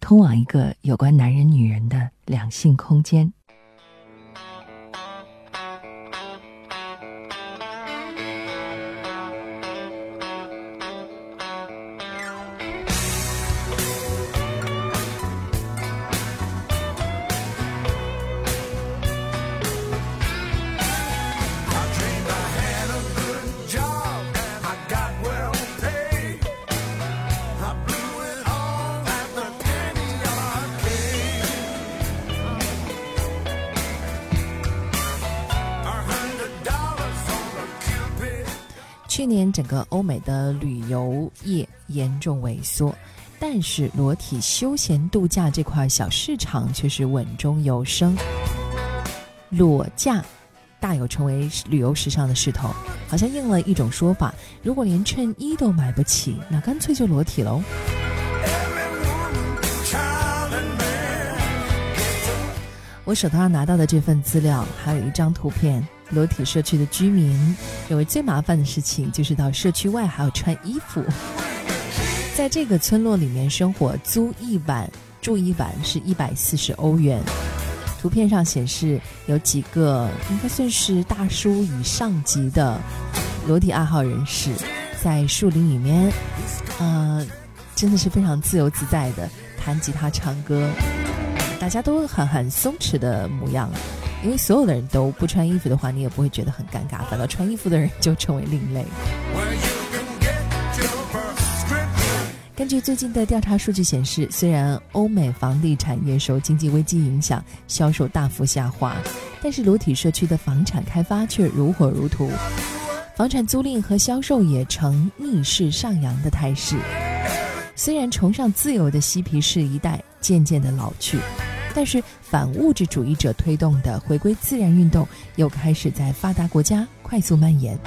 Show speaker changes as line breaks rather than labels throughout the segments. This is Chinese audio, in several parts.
通往一个有关男人、女人的两性空间。去年整个欧美的旅游业严重萎缩，但是裸体休闲度假这块小市场却是稳中有升。裸价大有成为旅游时尚的势头，好像应了一种说法：如果连衬衣都买不起，那干脆就裸体喽。我手头上拿到的这份资料，还有一张图片。裸体社区的居民认为最麻烦的事情就是到社区外还要穿衣服。在这个村落里面生活，租一晚住一晚是一百四十欧元。图片上显示有几个应该算是大叔以上级的裸体爱好人士，在树林里面，呃，真的是非常自由自在的弹吉他唱歌，大家都很很松弛的模样。因为所有的人都不穿衣服的话，你也不会觉得很尴尬，反倒穿衣服的人就成为另类。根据最近的调查数据显示，虽然欧美房地产业受经济危机影响，销售大幅下滑，但是裸体社区的房产开发却如火如荼，房产租赁和销售也呈逆势上扬的态势。虽然崇尚自由的嬉皮士一代渐渐的老去。但是反物质主义者推动的回归自然运动又开始在发达国家快速蔓延。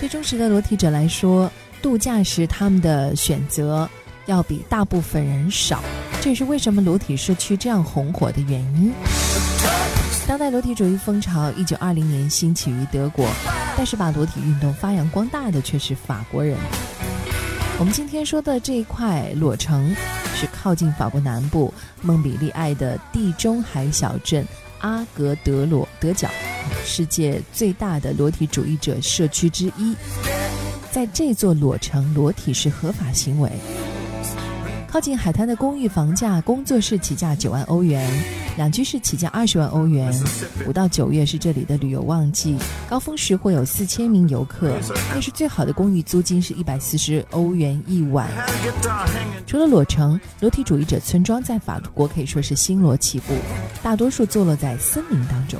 对忠实的裸体者来说，度假时他们的选择要比大部分人少，这也是为什么裸体社区这样红火的原因。当代裸体主义风潮一九二零年兴起于德国，但是把裸体运动发扬光大的却是法国人。我们今天说的这一块裸城，是靠近法国南部蒙彼利埃的地中海小镇阿格德罗德角，世界最大的裸体主义者社区之一。在这座裸城，裸体是合法行为。靠近海滩的公寓房价，工作室起价九万欧元，两居室起价二十万欧元。五到九月是这里的旅游旺季，高峰时会有四千名游客。但是最好的公寓租金是一百四十欧元一晚。除了裸城，裸体主义者村庄在法国可以说是星罗棋布，大多数坐落在森林当中。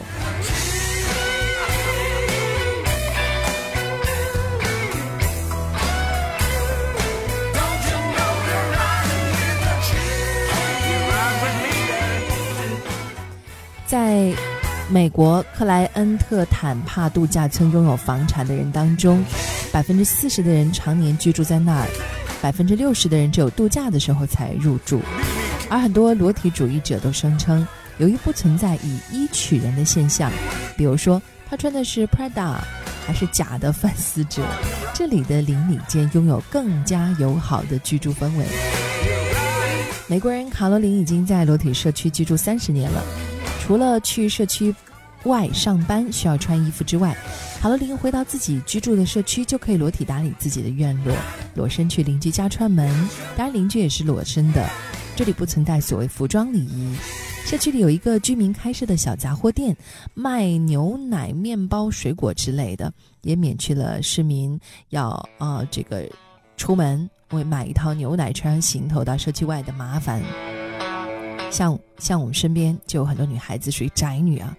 在美国克莱恩特坦帕度假村拥有房产的人当中，百分之四十的人常年居住在那儿，百分之六十的人只有度假的时候才入住。而很多裸体主义者都声称，由于不存在以衣取人的现象，比如说他穿的是 Prada 还是假的范思哲，这里的邻里间拥有更加友好的居住氛围。美国人卡罗琳已经在裸体社区居住三十年了。除了去社区外上班需要穿衣服之外，卡罗琳回到自己居住的社区就可以裸体打理自己的院落，裸身去邻居家串门，当然邻居也是裸身的。这里不存在所谓服装礼仪。社区里有一个居民开设的小杂货店，卖牛奶、面包、水果之类的，也免去了市民要啊这个出门为买一套牛奶穿行头到社区外的麻烦。像像我们身边就有很多女孩子属于宅女啊，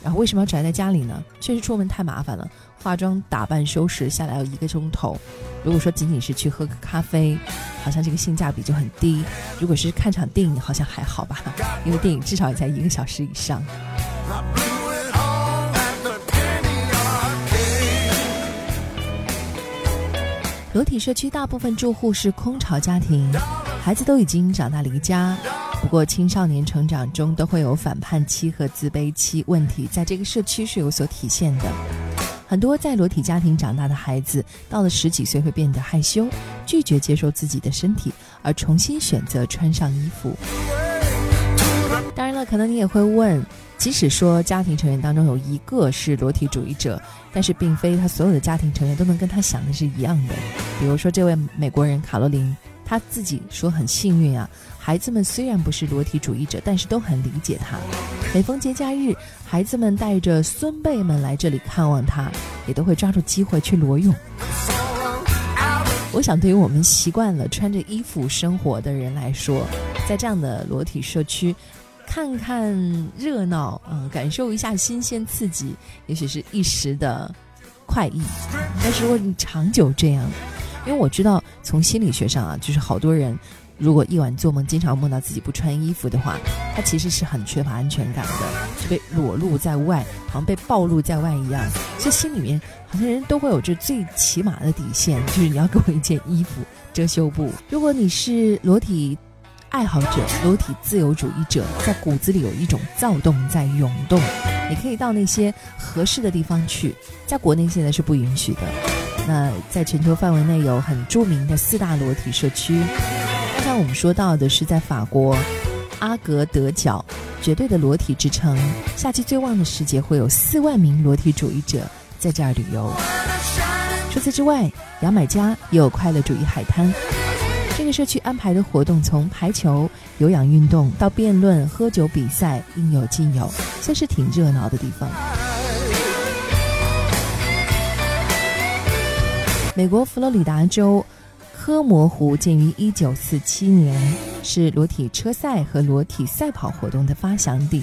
然后为什么要宅在家里呢？确实出门太麻烦了，化妆、打扮、收拾下来要一个钟头。如果说仅仅是去喝个咖啡，好像这个性价比就很低。如果是看场电影，好像还好吧，因为电影至少也在一个小时以上。裸体社区大部分住户是空巢家庭，孩子都已经长大离家。不过青少年成长中都会有反叛期和自卑期问题，在这个社区是有所体现的。很多在裸体家庭长大的孩子，到了十几岁会变得害羞，拒绝接受自己的身体，而重新选择穿上衣服。当然了，可能你也会问。即使说家庭成员当中有一个是裸体主义者，但是并非他所有的家庭成员都能跟他想的是一样的。比如说这位美国人卡洛琳，他自己说很幸运啊，孩子们虽然不是裸体主义者，但是都很理解他。每逢节假日，孩子们带着孙辈们来这里看望他，也都会抓住机会去裸泳。我想，对于我们习惯了穿着衣服生活的人来说，在这样的裸体社区。看看热闹，嗯，感受一下新鲜刺激，也许是一时的快意。但是如果你长久这样，因为我知道从心理学上啊，就是好多人如果一晚做梦经常梦到自己不穿衣服的话，他其实是很缺乏安全感的，就被裸露在外，好像被暴露在外一样。所以心里面好像人都会有这最起码的底线，就是你要给我一件衣服遮羞布。如果你是裸体。爱好者、裸体自由主义者，在骨子里有一种躁动在涌动。你可以到那些合适的地方去，在国内现在是不允许的。那在全球范围内有很著名的四大裸体社区。我们说到的是在法国阿格德角，绝对的裸体之城，夏季最旺的时节会有四万名裸体主义者在这儿旅游。除此之外，牙买加也有快乐主义海滩。这个社区安排的活动从排球、有氧运动到辩论、喝酒比赛，应有尽有，算是挺热闹的地方。美国佛罗里达州科摩湖建于一九四七年，是裸体车赛和裸体赛跑活动的发祥地。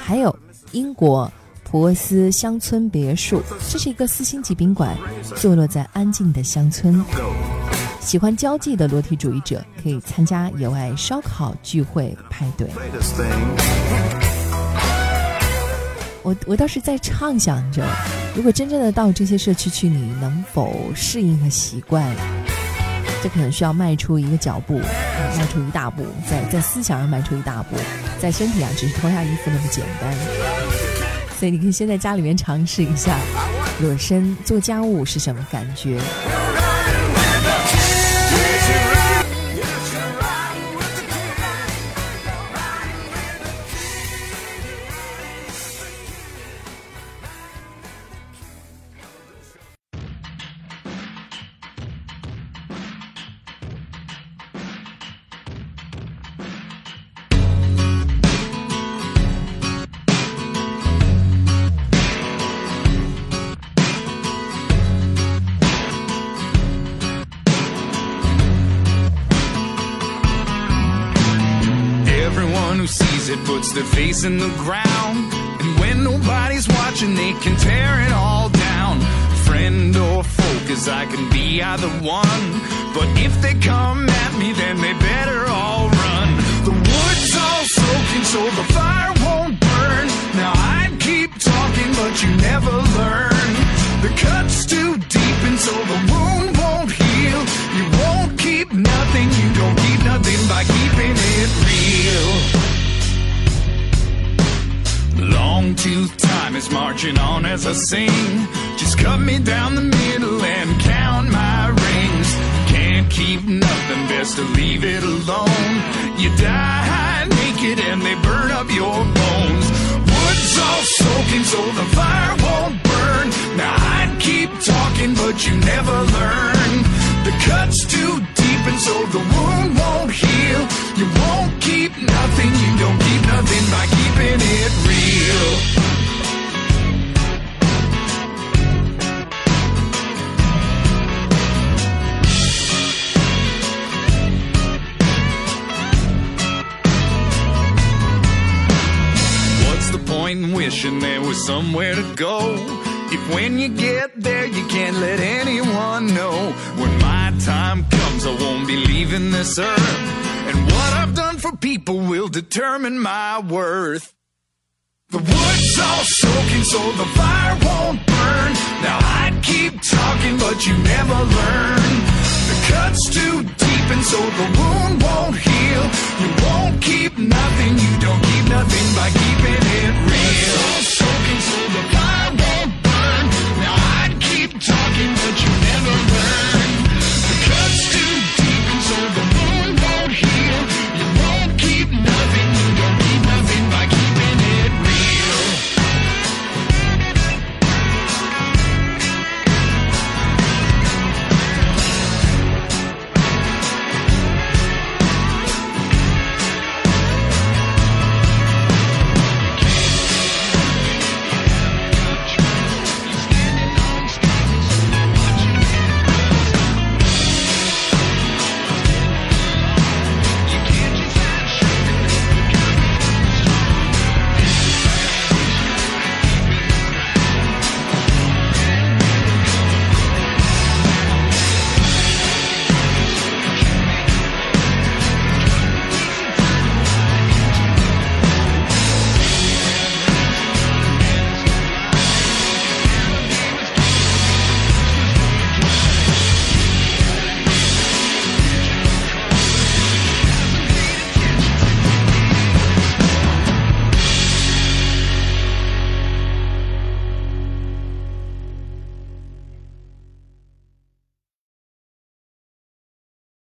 还有英国普沃斯乡村别墅，这是一个四星级宾馆，坐落在安静的乡村。喜欢交际的裸体主义者可以参加野外烧烤聚会派对。我我倒是在畅想着，如果真正的到这些社区去，你能否适应和习惯？这可能需要迈出一个脚步，迈出一大步，在在思想上迈出一大步，在身体上只是脱下衣服那么简单。所以你可以先在家里面尝试一下裸身做家务是什么感觉。
Their face in the ground. And when nobody's watching, they can tear it all down. Friend or foe, cause I can be either one. But if they come at me, then they better all run. The wood's all soaking, so the fire won't burn. Now I'd keep talking, but you never Long time is marching on as I sing. Just cut me down the middle and count my rings. Can't keep nothing, best to leave it alone. You die naked and they burn up your bones. Wood's all soaking so the fire won't burn. Now I'd keep talking, but you never learn. The cut's too deep and so the wound won't wishing somewhere to go. If when you get there you can't let anyone know. When my time comes, I won't be leaving this earth. And what I've done for people will determine my worth. The wood's all soaking so the fire won't burn. Now I'd keep talking, but you never learn the cut's too deep and so the wound won't heal. You won't keep nothing, you don't keep nothing by keeping it real. Soaking through the